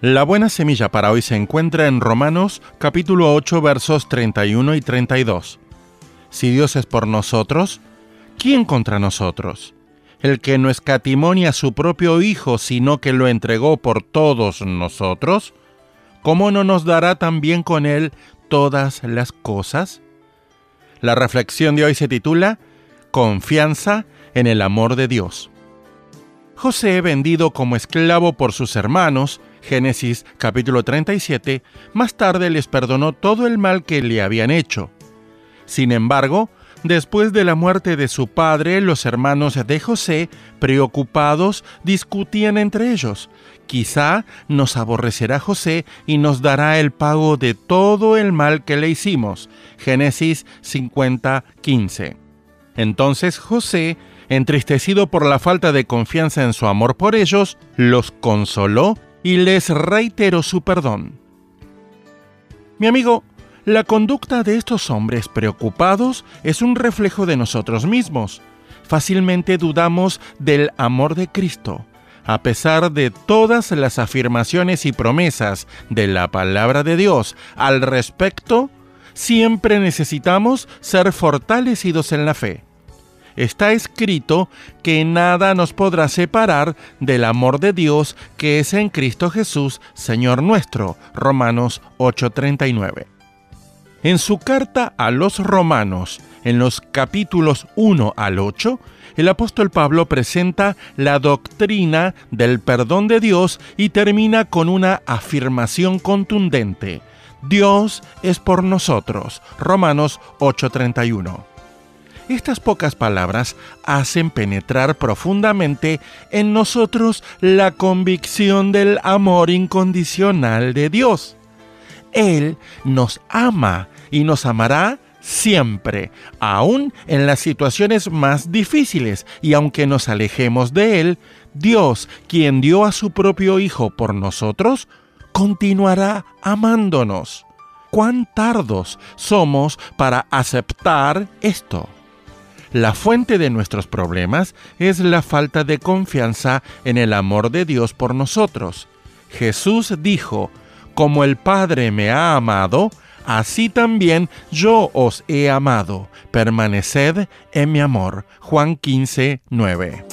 La buena semilla para hoy se encuentra en Romanos capítulo 8 versos 31 y 32. Si Dios es por nosotros, ¿quién contra nosotros? El que no escatimonia a su propio Hijo, sino que lo entregó por todos nosotros, ¿cómo no nos dará también con él todas las cosas? La reflexión de hoy se titula Confianza en el amor de Dios. José, vendido como esclavo por sus hermanos, Génesis capítulo 37, más tarde les perdonó todo el mal que le habían hecho. Sin embargo, después de la muerte de su padre, los hermanos de José, preocupados, discutían entre ellos. Quizá nos aborrecerá José y nos dará el pago de todo el mal que le hicimos. Génesis 50, 15. Entonces José, entristecido por la falta de confianza en su amor por ellos, los consoló y les reiteró su perdón. Mi amigo, la conducta de estos hombres preocupados es un reflejo de nosotros mismos. Fácilmente dudamos del amor de Cristo. A pesar de todas las afirmaciones y promesas de la palabra de Dios al respecto, siempre necesitamos ser fortalecidos en la fe está escrito que nada nos podrá separar del amor de Dios que es en Cristo Jesús, Señor nuestro. Romanos 8:39. En su carta a los romanos, en los capítulos 1 al 8, el apóstol Pablo presenta la doctrina del perdón de Dios y termina con una afirmación contundente. Dios es por nosotros. Romanos 8:31. Estas pocas palabras hacen penetrar profundamente en nosotros la convicción del amor incondicional de Dios. Él nos ama y nos amará siempre, aun en las situaciones más difíciles, y aunque nos alejemos de Él, Dios, quien dio a su propio Hijo por nosotros, continuará amándonos. ¿Cuán tardos somos para aceptar esto? La fuente de nuestros problemas es la falta de confianza en el amor de Dios por nosotros. Jesús dijo, como el Padre me ha amado, así también yo os he amado. Permaneced en mi amor. Juan 15, 9.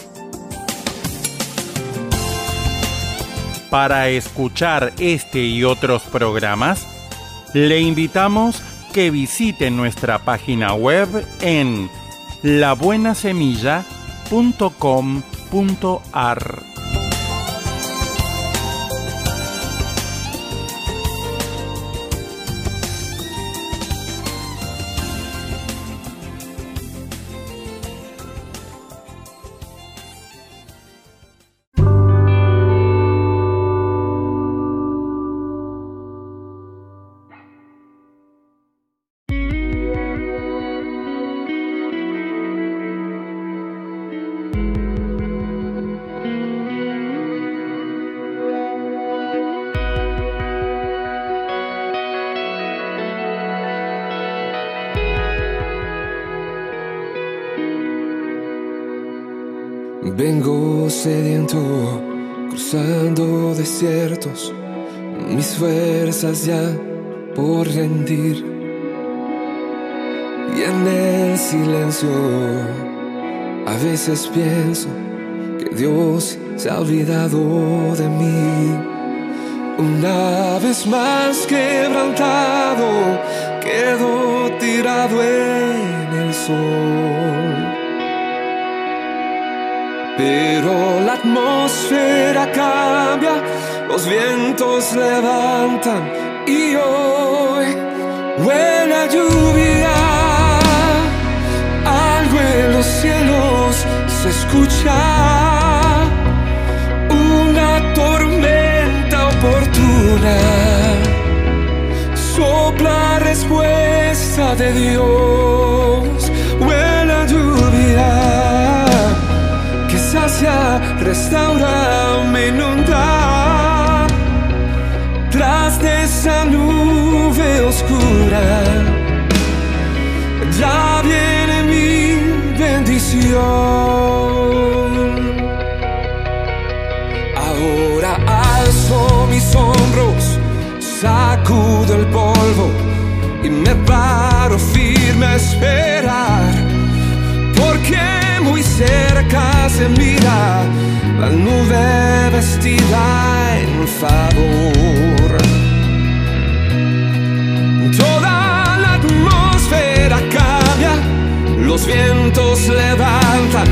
Para escuchar este y otros programas, le invitamos que visite nuestra página web en labuenasemilla.com.ar Vengo sediento, cruzando desiertos, mis fuerzas ya por rendir. Y en el silencio, a veces pienso que Dios se ha olvidado de mí. Una vez más quebrantado, quedo tirado en el sol. Pero la atmósfera cambia, los vientos levantan y hoy buena lluvia. Algo en los cielos se escucha, una tormenta oportuna. Sopla respuesta de Dios. Que sacia, restaura, me inunda. Tras de esa nube oscura, ya viene mi bendición. Ahora alzo mis hombros, sacudo el polvo y me paro firme a esperar. Cerca se mira la nube vestida en favor. Toda la atmósfera cambia, los vientos levantan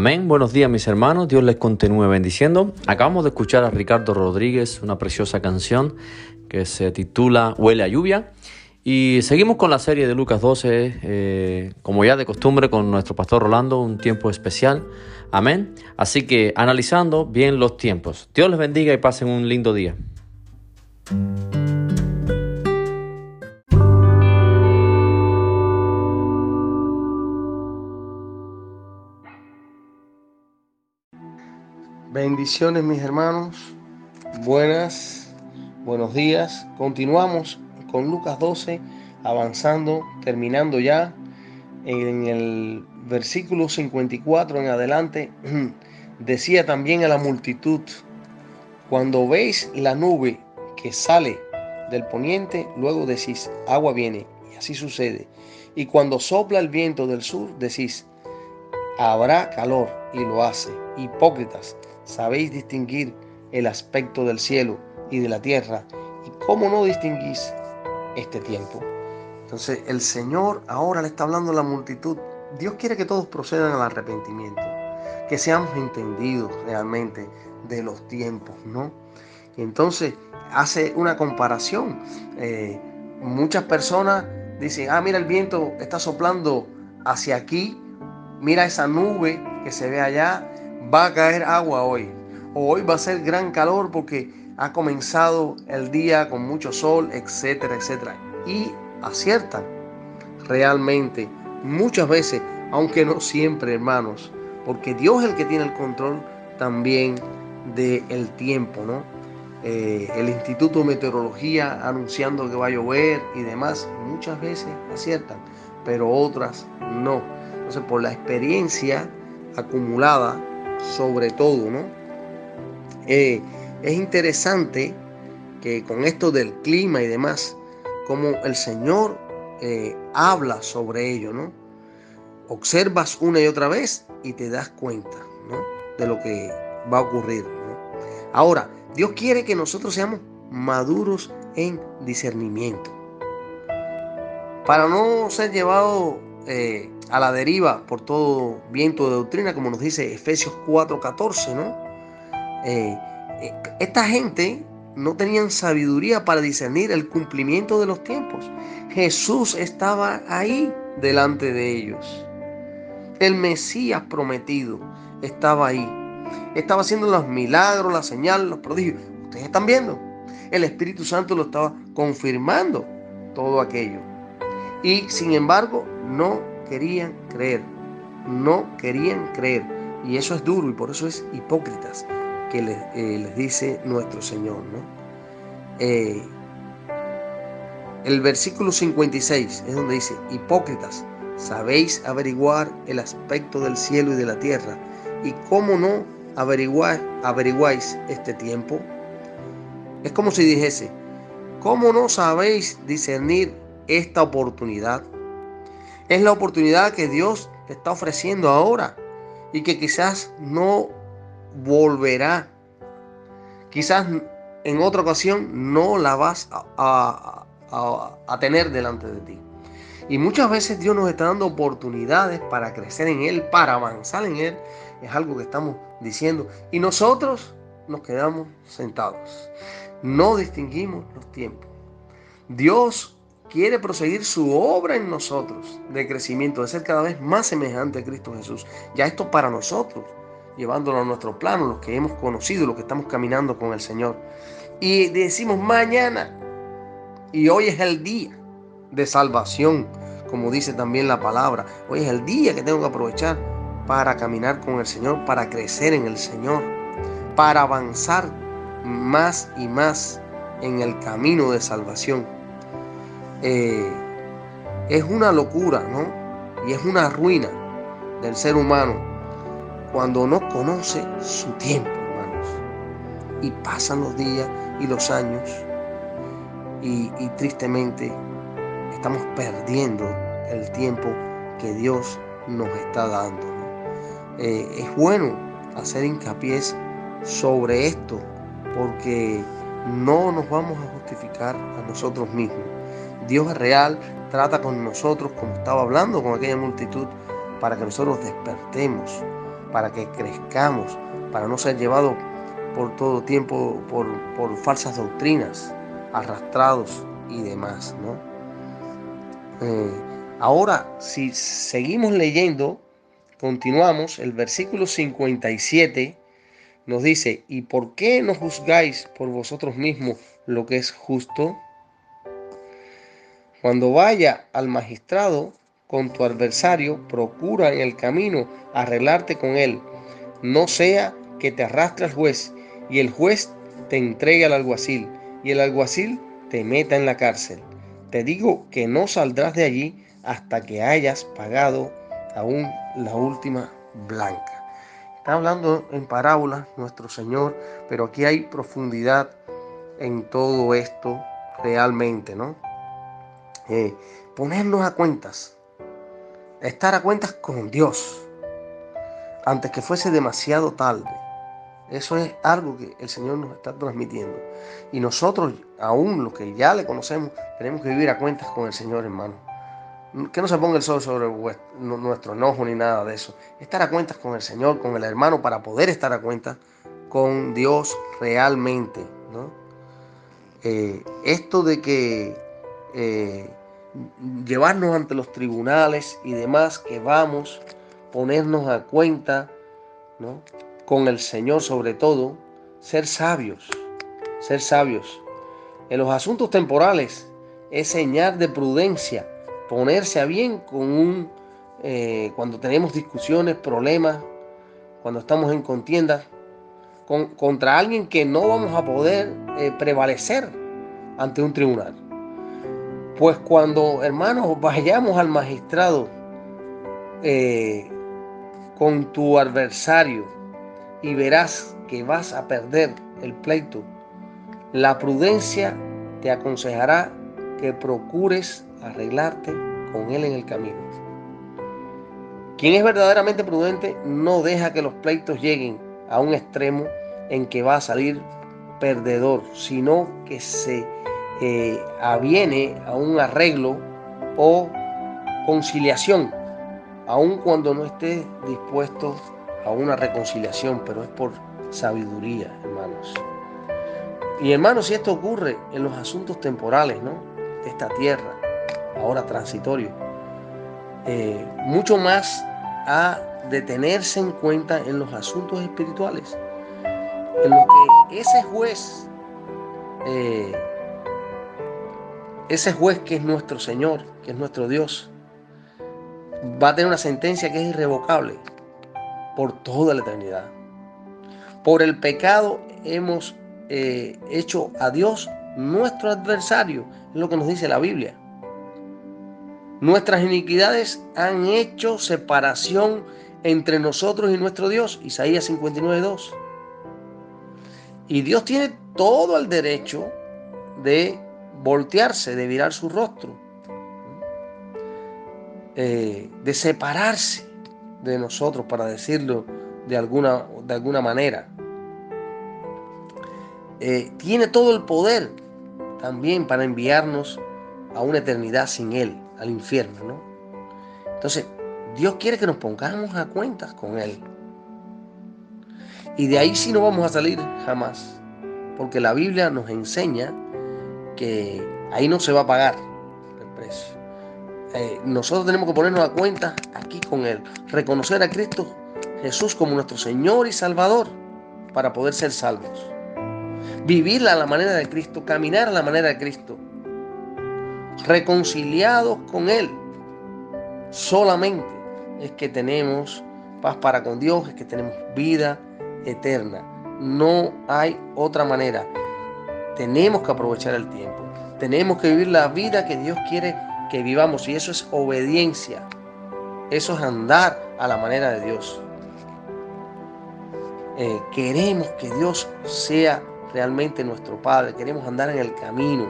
Amén, buenos días mis hermanos, Dios les continúe bendiciendo. Acabamos de escuchar a Ricardo Rodríguez, una preciosa canción que se titula Huele a lluvia. Y seguimos con la serie de Lucas 12, eh, como ya de costumbre con nuestro pastor Rolando, un tiempo especial. Amén. Así que analizando bien los tiempos. Dios les bendiga y pasen un lindo día. Bendiciones mis hermanos, buenas, buenos días. Continuamos con Lucas 12, avanzando, terminando ya en el versículo 54 en adelante. Decía también a la multitud, cuando veis la nube que sale del poniente, luego decís, agua viene, y así sucede. Y cuando sopla el viento del sur, decís, habrá calor, y lo hace. Hipócritas, sabéis distinguir el aspecto del cielo y de la tierra, y cómo no distinguís este tiempo. Entonces el Señor ahora le está hablando a la multitud. Dios quiere que todos procedan al arrepentimiento, que seamos entendidos realmente de los tiempos, ¿no? Y entonces hace una comparación. Eh, muchas personas dicen, ah, mira el viento está soplando hacia aquí, mira esa nube que se ve allá, va a caer agua hoy. O hoy va a ser gran calor porque ha comenzado el día con mucho sol, etcétera, etcétera. Y aciertan realmente muchas veces, aunque no siempre, hermanos, porque Dios es el que tiene el control también del tiempo, ¿no? Eh, el Instituto de Meteorología anunciando que va a llover y demás, muchas veces aciertan, pero otras no. Entonces, por la experiencia acumulada, sobre todo, ¿no? Eh, es interesante que con esto del clima y demás, como el Señor eh, habla sobre ello, ¿no? Observas una y otra vez y te das cuenta, ¿no? De lo que va a ocurrir, Ahora, Dios quiere que nosotros seamos maduros en discernimiento. Para no ser llevado eh, a la deriva por todo viento de doctrina, como nos dice Efesios 4:14, ¿no? Eh, eh, esta gente no tenían sabiduría para discernir el cumplimiento de los tiempos. Jesús estaba ahí delante de ellos. El Mesías prometido estaba ahí. Estaba haciendo los milagros, las señales, los prodigios. Ustedes están viendo. El Espíritu Santo lo estaba confirmando todo aquello. Y sin embargo, no querían creer. No querían creer. Y eso es duro y por eso es hipócritas que les, eh, dice nuestro Señor. ¿no? Eh, el versículo 56 es donde dice, hipócritas, sabéis averiguar el aspecto del cielo y de la tierra, y cómo no averiguáis este tiempo. Es como si dijese, ¿cómo no sabéis discernir esta oportunidad? Es la oportunidad que Dios te está ofreciendo ahora y que quizás no volverá. Quizás en otra ocasión no la vas a, tener delante de ti. Y muchas veces Dios nos está dando oportunidades para crecer en Él, para avanzar en Él. Es algo que estamos diciendo. Y nosotros nos quedamos sentados. No distinguimos los tiempos. Dios quiere proseguir su obra en nosotros de crecimiento, de ser cada vez más semejante a Cristo Jesús. Ya esto para nosotros, llevándolo a nuestro plano, los que hemos conocido, los que estamos caminando con el Señor. Y decimos mañana, y hoy es el día de salvación, como dice también la palabra. Hoy es el día que tengo que aprovechar para caminar con el Señor, para crecer en el Señor, para avanzar más y más en el camino de salvación. Eh, es una locura, ¿no? Y es una ruina del ser humano cuando no conoce su tiempo, hermanos. Y pasan los días y los años y, tristemente estamos perdiendo el tiempo que Dios nos está dando. Eh, es bueno hacer hincapié sobre esto porque no nos vamos a justificar a nosotros mismos. Dios es real, trata con nosotros como estaba hablando con aquella multitud para que nosotros despertemos, para que crezcamos, para no ser llevados por todo tiempo por, falsas doctrinas arrastrados y demás, ¿no? Eh, ahora, si seguimos leyendo, continuamos, el versículo 57 nos dice, ¿y por qué no juzgáis por vosotros mismos lo que es justo? Cuando vaya al magistrado con tu adversario, procura en el camino arreglarte con él, no sea que te arrastre al juez y el juez te entregue al alguacil y el alguacil te meta en la cárcel. Te digo que no saldrás de allí hasta que hayas pagado aún la última blanca. Está hablando en parábolas nuestro Señor, pero aquí hay profundidad en todo esto realmente, ¿no? Eh, ponernos a cuentas, estar a cuentas con Dios, antes que fuese demasiado tarde. Eso es algo que el Señor nos está transmitiendo. Y nosotros, aún los que ya le conocemos, tenemos que vivir a cuentas con el Señor, hermano. Que no se ponga el sol sobre nuestro enojo ni nada de eso. Estar a cuentas con el Señor, con el hermano, para poder estar a cuentas con Dios realmente. Eh, esto de que eh, llevarnos ante los tribunales y demás, que vamos, ponernos a cuenta, ¿no? con el Señor sobre todo, ser sabios, ser sabios. En los asuntos temporales es señal de prudencia ponerse a bien con un, eh, cuando tenemos discusiones, problemas, cuando estamos en contienda con, contra alguien que no vamos a poder eh, prevalecer ante un tribunal. Pues cuando, hermanos, vayamos al magistrado eh, con tu adversario y verás que vas a perder el pleito, la prudencia te aconsejará que procures arreglarte con él en el camino. Quien es verdaderamente prudente no deja que los pleitos lleguen a un extremo en que va a salir perdedor, sino que se eh, aviene a un arreglo o conciliación, aun cuando no esté dispuesto a una reconciliación, pero es por sabiduría, hermanos. Y hermanos, si esto ocurre en los asuntos temporales, ¿no? De esta tierra, ahora transitorio, eh, mucho más a detenerse en cuenta en los asuntos espirituales, en lo que ese juez, eh, ese juez que es nuestro Señor, que es nuestro Dios, va a tener una sentencia que es irrevocable por toda la eternidad. Por el pecado hemos eh, hecho a Dios nuestro adversario, es lo que nos dice la Biblia. Nuestras iniquidades han hecho separación entre nosotros y nuestro Dios, Isaías 59.2. Y Dios tiene todo el derecho de voltearse, de virar su rostro, eh, de separarse de nosotros, para decirlo de alguna, de alguna manera. Eh, tiene todo el poder también para enviarnos a una eternidad sin Él, al infierno, ¿no? Entonces, Dios quiere que nos pongamos a cuentas con Él. Y de ahí sí no vamos a salir jamás, porque la Biblia nos enseña que ahí no se va a pagar el precio. Eh, nosotros tenemos que ponernos a cuenta aquí con Él, reconocer a Cristo Jesús como nuestro Señor y Salvador para poder ser salvos vivir a la manera de Cristo, caminar a la manera de Cristo, reconciliados con Él. Solamente es que tenemos paz para con Dios, es que tenemos vida eterna. No hay otra manera. Tenemos que aprovechar el tiempo. Tenemos que vivir la vida que Dios quiere que vivamos. Y eso es obediencia. Eso es andar a la manera de Dios. Eh, queremos que Dios sea realmente nuestro Padre, queremos andar en el camino,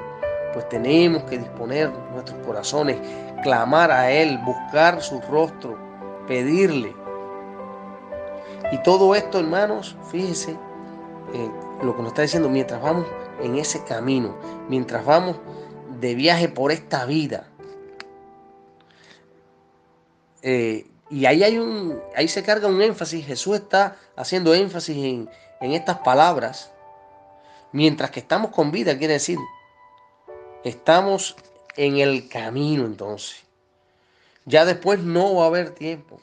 pues tenemos que disponer nuestros corazones, clamar a Él, buscar su rostro, pedirle. Y todo esto, hermanos, fíjense eh, lo que nos está diciendo, mientras vamos en ese camino, mientras vamos de viaje por esta vida. Eh, y ahí hay un, ahí se carga un énfasis, Jesús está haciendo énfasis en, en estas palabras Mientras que estamos con vida, quiere decir, estamos en el camino entonces. Ya después no va a haber tiempo.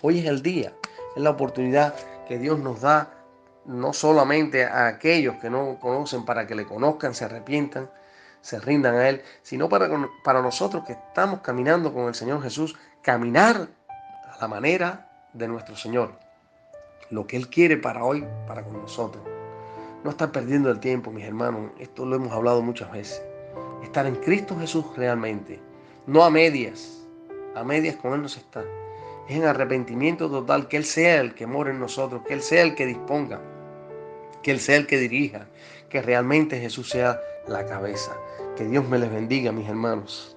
Hoy es el día, es la oportunidad que Dios nos da no solamente a aquellos que no conocen para que le conozcan, se arrepientan, se rindan a Él, sino para, para nosotros que estamos caminando con el Señor Jesús, caminar a la manera de nuestro Señor. Lo que Él quiere para hoy, para con nosotros. No estar perdiendo el tiempo, mis hermanos. Esto lo hemos hablado muchas veces. Estar en Cristo Jesús realmente. No a medias. A medias con Él no se está. Es en arrepentimiento total. Que Él sea el que mora en nosotros. Que Él sea el que disponga. Que Él sea el que dirija. Que realmente Jesús sea la cabeza. Que Dios me les bendiga, mis hermanos.